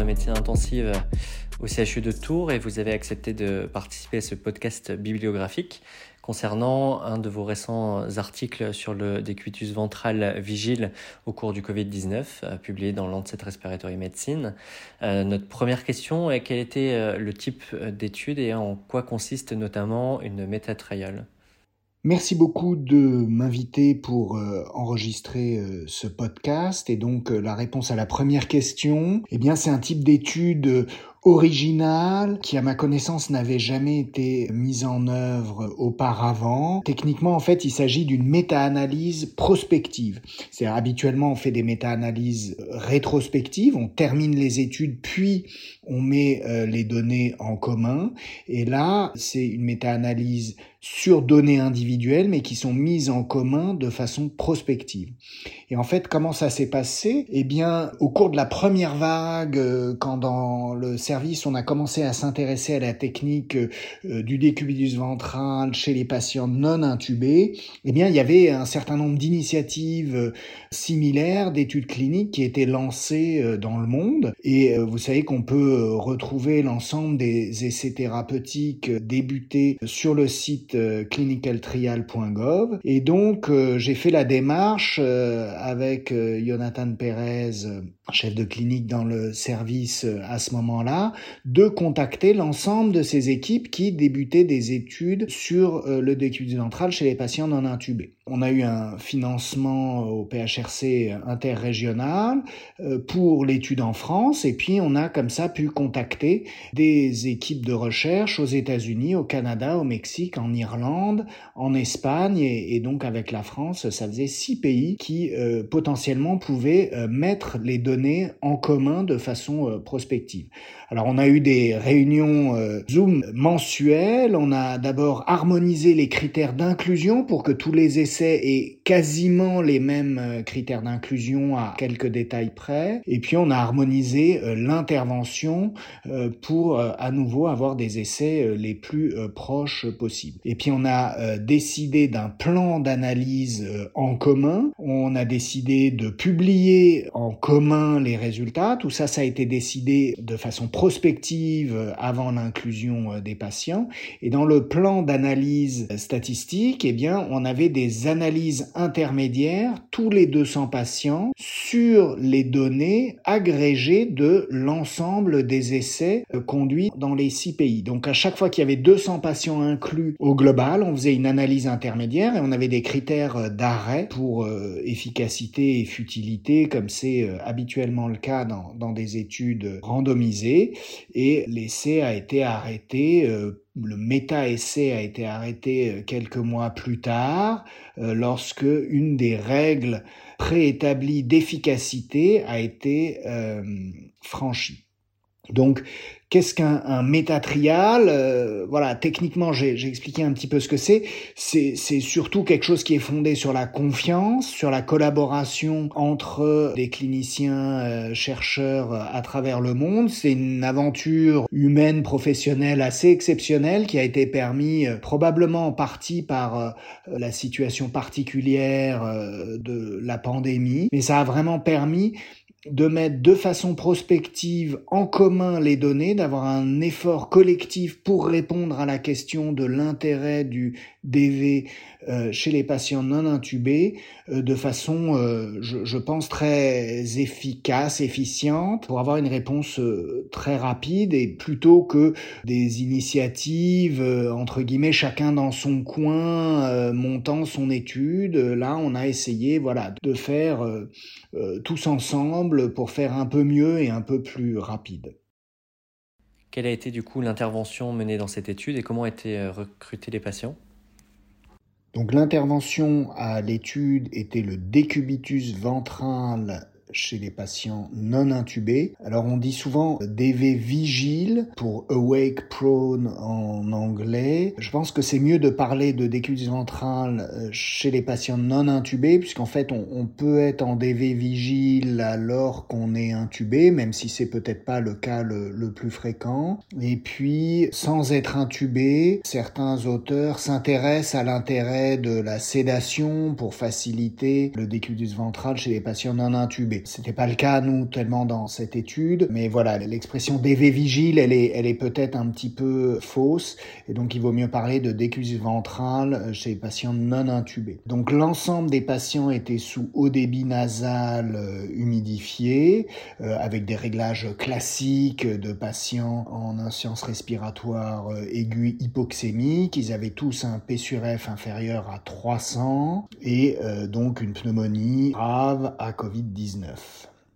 de médecine intensive au CHU de Tours et vous avez accepté de participer à ce podcast bibliographique concernant un de vos récents articles sur le décubitus ventral vigile au cours du Covid-19, euh, publié dans Lancet Respiratory Medicine. Euh, notre première question est quel était euh, le type d'étude et en quoi consiste notamment une métatrial Merci beaucoup de m'inviter pour enregistrer ce podcast. Et donc la réponse à la première question, eh bien c'est un type d'étude original qui à ma connaissance n'avait jamais été mise en œuvre auparavant. Techniquement en fait il s'agit d'une méta-analyse prospective. C'est habituellement on fait des méta-analyses rétrospectives, on termine les études puis on met euh, les données en commun et là c'est une méta-analyse sur données individuelles mais qui sont mises en commun de façon prospective. Et en fait comment ça s'est passé? Eh bien au cours de la première vague euh, quand dans le on a commencé à s'intéresser à la technique euh, du décubitus ventral chez les patients non intubés, eh bien, il y avait un certain nombre d'initiatives euh, similaires d'études cliniques qui étaient lancées euh, dans le monde. Et vous savez qu'on peut retrouver l'ensemble des essais thérapeutiques débutés sur le site clinicaltrial.gov. Et donc, j'ai fait la démarche avec Jonathan Perez, chef de clinique dans le service à ce moment-là, de contacter l'ensemble de ces équipes qui débutaient des études sur euh, le décubitus ventral chez les patients non intubés. On a eu un financement au PHRC interrégional euh, pour l'étude en France et puis on a comme ça pu contacter des équipes de recherche aux États-Unis, au Canada, au Mexique, en Irlande, en Espagne et, donc avec la France, ça faisait six pays qui euh, potentiellement pouvaient mettre les données en commun de façon prospective. Alors on a eu des réunions euh, Zoom mensuelles, on a d'abord harmonisé les critères d'inclusion pour que tous les essais aient quasiment les mêmes euh, critères d'inclusion à quelques détails près, et puis on a harmonisé euh, l'intervention pour à nouveau avoir des essais les plus proches possibles. Et puis on a décidé d'un plan d'analyse en commun, on a décidé de publier en commun les résultats, tout ça ça a été décidé de façon prospective euh, avant l'inclusion euh, des patients. Et dans le plan d'analyse statistique, eh bien, on avait des analyses intermédiaires tous les 200 patients sur les données agrégées de l'ensemble des essais euh, conduits dans les six pays. Donc à chaque fois qu'il y avait 200 patients inclus au global, on faisait une analyse intermédiaire et on avait des critères d'arrêt pour efficacité et futilité, comme c'est habituellement le cas dans, dans des études randomisées et l'essai a été arrêté euh, le méta-essai a été arrêté euh, quelques mois plus tard euh, lorsque une des règles préétablies d'efficacité a été franchie. Donc Qu'est-ce qu'un métatrial euh, Voilà, techniquement, j'ai expliqué un petit peu ce que c'est. C'est surtout quelque chose qui est fondé sur la confiance, sur la collaboration entre des cliniciens, euh, chercheurs euh, à travers le monde. C'est une aventure humaine, professionnelle assez exceptionnelle qui a été permis probablement en partie par la situation particulière de la pandémie, mais ça a vraiment permis de mettre de façon prospective en commun les données, d'avoir un effort collectif pour répondre à la question de l'intérêt du DV euh, chez les patients non intubés euh, de façon, euh, je, je, pense, très efficace, efficiente, pour avoir une réponse très rapide et plutôt que des initiatives, entre guillemets, chacun dans son coin, montant son étude, là on a essayé voilà, de faire tous ensemble pour faire un peu mieux et un peu plus rapide. Quelle a été du coup l'intervention menée dans cette étude et comment étaient recrutés les patients? Donc l'intervention à l'étude était le décubitus ventral chez les patients non intubés. Alors on dit souvent DV vigile pour awake prone en anglais. Je pense que c'est mieux de parler de décubitus ventral euh, chez les patients non intubés puisqu'en fait on, peut être en DV vigile alors qu'on est intubé, même si c'est peut-être pas le cas le, le, plus fréquent. Et puis sans être intubé, certains auteurs s'intéressent à l'intérêt de la sédation pour faciliter le décubitus ventral chez les patients non intubés. Intubés. C'était pas le cas nous tellement dans cette étude, mais voilà, l'expression DV vigile, elle est, elle est peut-être un petit peu fausse, et donc il vaut mieux parler de décuisse ventrale chez les patients non intubés. Donc l'ensemble des patients étaient sous haut débit nasal euh, humidifié, euh, avec des réglages classiques de patients en inscience respiratoire euh, aiguë hypoxémique. Ils avaient tous un P sur F inférieur à 300 et donc une pneumonie grave à Covid-19.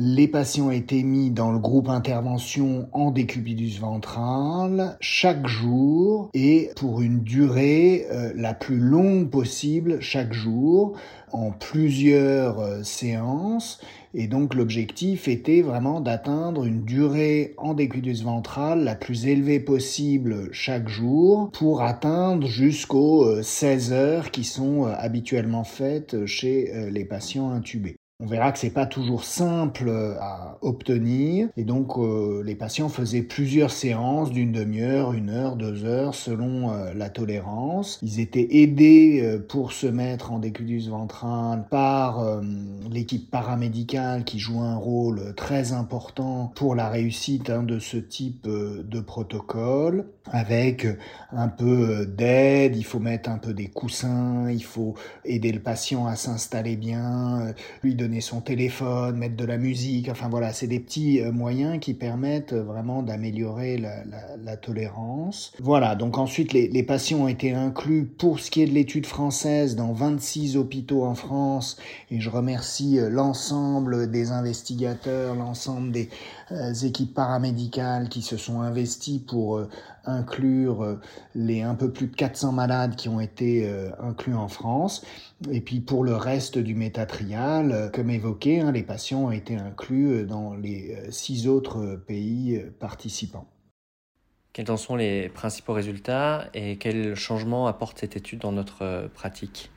Les patients étaient mis dans le groupe intervention en décubitus ventral chaque jour et pour une durée euh, la plus longue possible chaque jour en plusieurs euh, séances. Et donc l'objectif était vraiment d'atteindre une durée en décubitus ventral la plus élevée possible chaque jour pour atteindre jusqu'aux 16 euh, heures qui sont habituellement faites chez les patients intubés. On verra que c'est pas toujours simple à obtenir et donc euh, les patients faisaient plusieurs séances d'une demi-heure, une heure, deux heures selon euh, la tolérance. Ils étaient aidés euh, pour se mettre en décubitus ventral par l'équipe paramédicale qui joue un rôle très important pour la réussite hein, de ce type de protocole avec un peu d'aide, il faut mettre un peu des coussins, il faut aider le patient à s'installer bien, lui donner son téléphone, mettre de la musique, enfin voilà, c'est des petits euh, moyens qui permettent euh, vraiment d'améliorer la, tolérance. Voilà, donc ensuite les, patients ont été inclus pour ce qui est de l'étude française dans 26 hôpitaux en France et je remercie euh, l'ensemble des investigateurs, l'ensemble des équipes paramédicales qui se sont investis pour inclure les un peu plus de 400 malades qui ont été inclus en France. Et puis pour le reste du métatrial, comme évoqué, hein, les patients ont été inclus euh, dans les euh, six autres euh, pays participants. Quels en sont les principaux résultats et quels changements apporte cette étude dans notre pratique?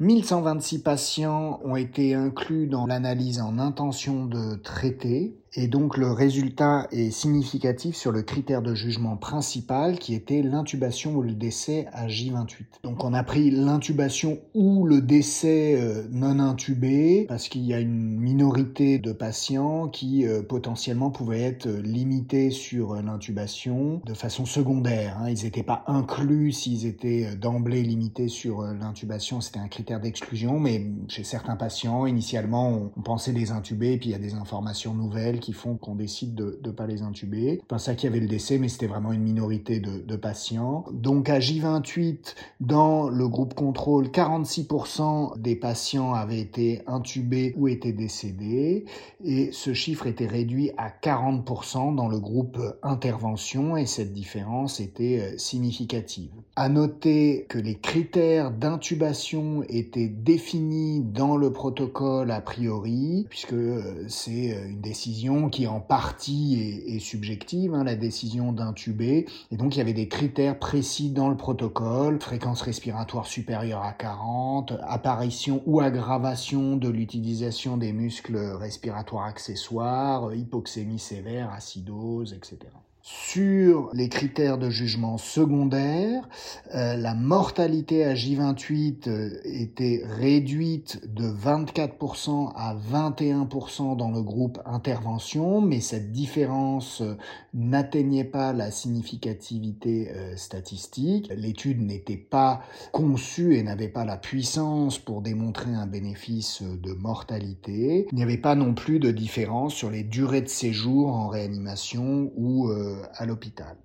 1126 patients ont été inclus dans l'analyse en intention de traiter et donc le résultat est significatif sur le critère de jugement principal qui était l'intubation ou le décès à J28. Donc on a pris l'intubation ou le décès euh, non intubé parce qu'il y a une minorité de patients qui euh, potentiellement pouvaient être limités sur l'intubation de façon secondaire. Hein. Ils n'étaient pas inclus s'ils étaient d'emblée limités sur euh, l'intubation, c'était un critère d'exclusion, mais chez certains patients, initialement, on pensait les intuber et puis il y a des informations nouvelles qui font qu'on décide de ne pas les intuber. Pas ça qu'il y avait le décès, mais c'était vraiment une minorité de, de, patients. Donc à J28, dans le groupe contrôle, 46% des patients avaient été intubés ou étaient décédés, et ce chiffre était réduit à 40% dans le groupe intervention, et cette différence était euh, significative. À noter que les critères d'intubation étaient définis dans le protocole a priori, puisque euh, c'est euh, une décision qui en partie est, subjective, hein, la décision d'intuber. Et donc il y avait des critères précis dans le protocole, fréquence respiratoire supérieure à 40, apparition ou aggravation de l'utilisation des muscles respiratoires accessoires, hypoxémie sévère, acidose, etc. Sur les critères de jugement secondaire, euh, la mortalité à J28 euh, était réduite de 24% à 21% dans le groupe intervention, mais cette différence euh, n'atteignait pas la significativité statistique. L'étude n'était pas conçue et n'avait pas la puissance pour démontrer un bénéfice de mortalité. Il n'y avait pas non plus de différence sur les durées de séjour en réanimation ou à l'hôpital.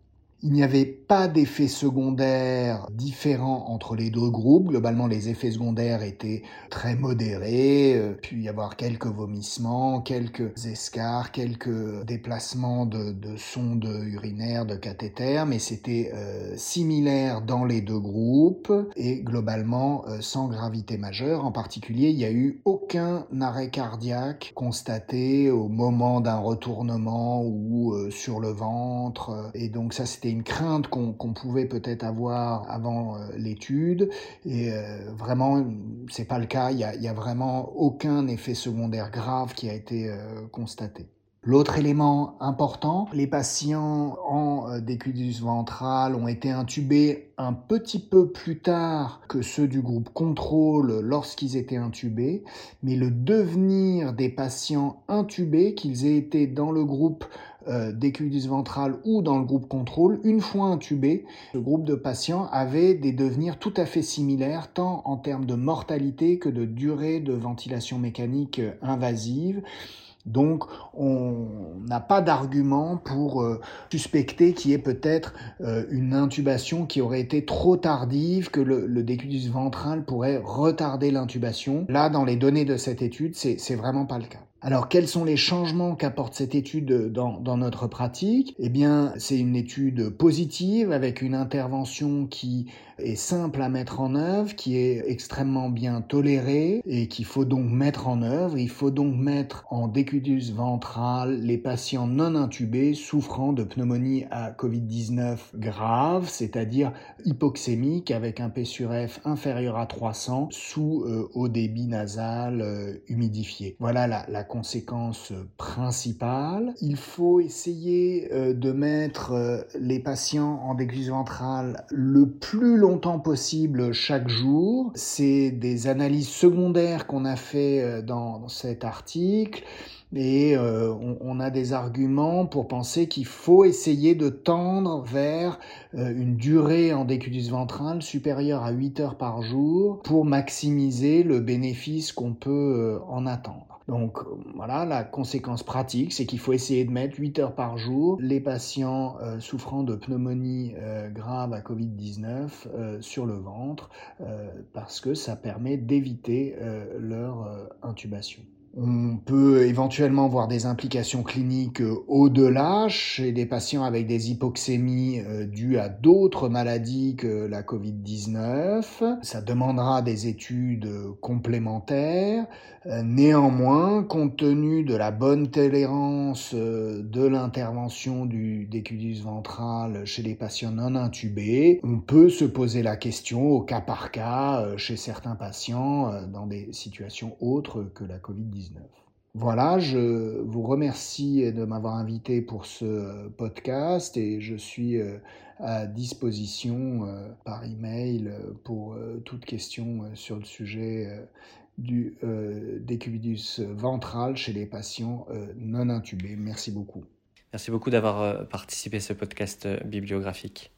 Il n'y avait pas d'effets secondaires différents entre les deux groupes. Globalement, les effets secondaires étaient très modérés. Euh, puis y avoir quelques vomissements, quelques escarres, quelques déplacements de, de sondes urinaires, de cathéter, mais c'était euh, similaire dans les deux groupes et globalement euh, sans gravité majeure. En particulier, il n'y a eu aucun arrêt cardiaque constaté au moment d'un retournement ou sur le ventre. Et donc ça, c'était une crainte qu'on pouvait peut-être avoir avant euh, l'étude. Et euh, vraiment, c'est pas le cas. Il y a, vraiment aucun effet secondaire grave qui a été euh, constaté. L'autre élément important, les patients en décubitus ventral ont été intubés un petit peu plus tard que ceux du groupe contrôle lorsqu'ils étaient intubés, mais le devenir des patients intubés, qu'ils aient été dans le groupe euh, ventral ou dans le groupe contrôle, une fois intubés, ce groupe de patients avait des devenirs tout à fait similaires, tant en termes de mortalité que de durée de ventilation mécanique euh, invasive. Donc, on n'a pas d'argument pour euh, suspecter qu'il y ait peut-être euh, une intubation qui aurait été trop tardive, que le, le ventral pourrait retarder l'intubation. Là, dans les données de cette étude, c'est vraiment pas le cas. Alors, quels sont les changements qu'apporte cette étude dans, notre pratique? Eh bien, c'est une étude positive avec une intervention qui est simple à mettre en œuvre, qui est extrêmement bien tolérée et qu'il faut donc mettre en œuvre. Il faut donc mettre en décutus ventral les patients non intubés souffrant de pneumonie à Covid-19 grave, c'est-à-dire hypoxémique avec un P sur F inférieur à 300 sous euh, au débit nasal euh, humidifié. Voilà la, conséquence principale. Il faut essayer euh, de mettre euh, les patients en décutus ventral le plus longtemps possible chaque jour. C'est des analyses secondaires qu'on a fait euh, dans cet article et on, a des arguments pour penser qu'il faut essayer de tendre vers une durée en décutus ventral supérieure à 8 heures par jour pour maximiser le bénéfice qu'on peut en attendre. Donc voilà, la conséquence pratique, c'est qu'il faut essayer de mettre 8 heures par jour les patients euh, souffrant de pneumonie euh, grave à Covid-19 euh, sur le ventre, parce que ça permet d'éviter leur intubation. On peut éventuellement voir des implications cliniques euh, au-delà chez des patients avec des hypoxémies euh, dues à d'autres maladies que la Covid-19. Ça demandera des études complémentaires. Euh, néanmoins, compte tenu de la bonne tolérance de l'intervention du décubitus ventral chez les patients non intubés, on peut se poser la question au cas par cas chez certains patients dans des situations autres que la Covid-19. Voilà, je vous remercie de m'avoir invité pour ce podcast et je suis euh, à disposition euh, par email pour euh, toute question sur le sujet du décubitus ventral chez les patients non intubés. Merci beaucoup. Merci beaucoup d'avoir participé à ce podcast bibliographique.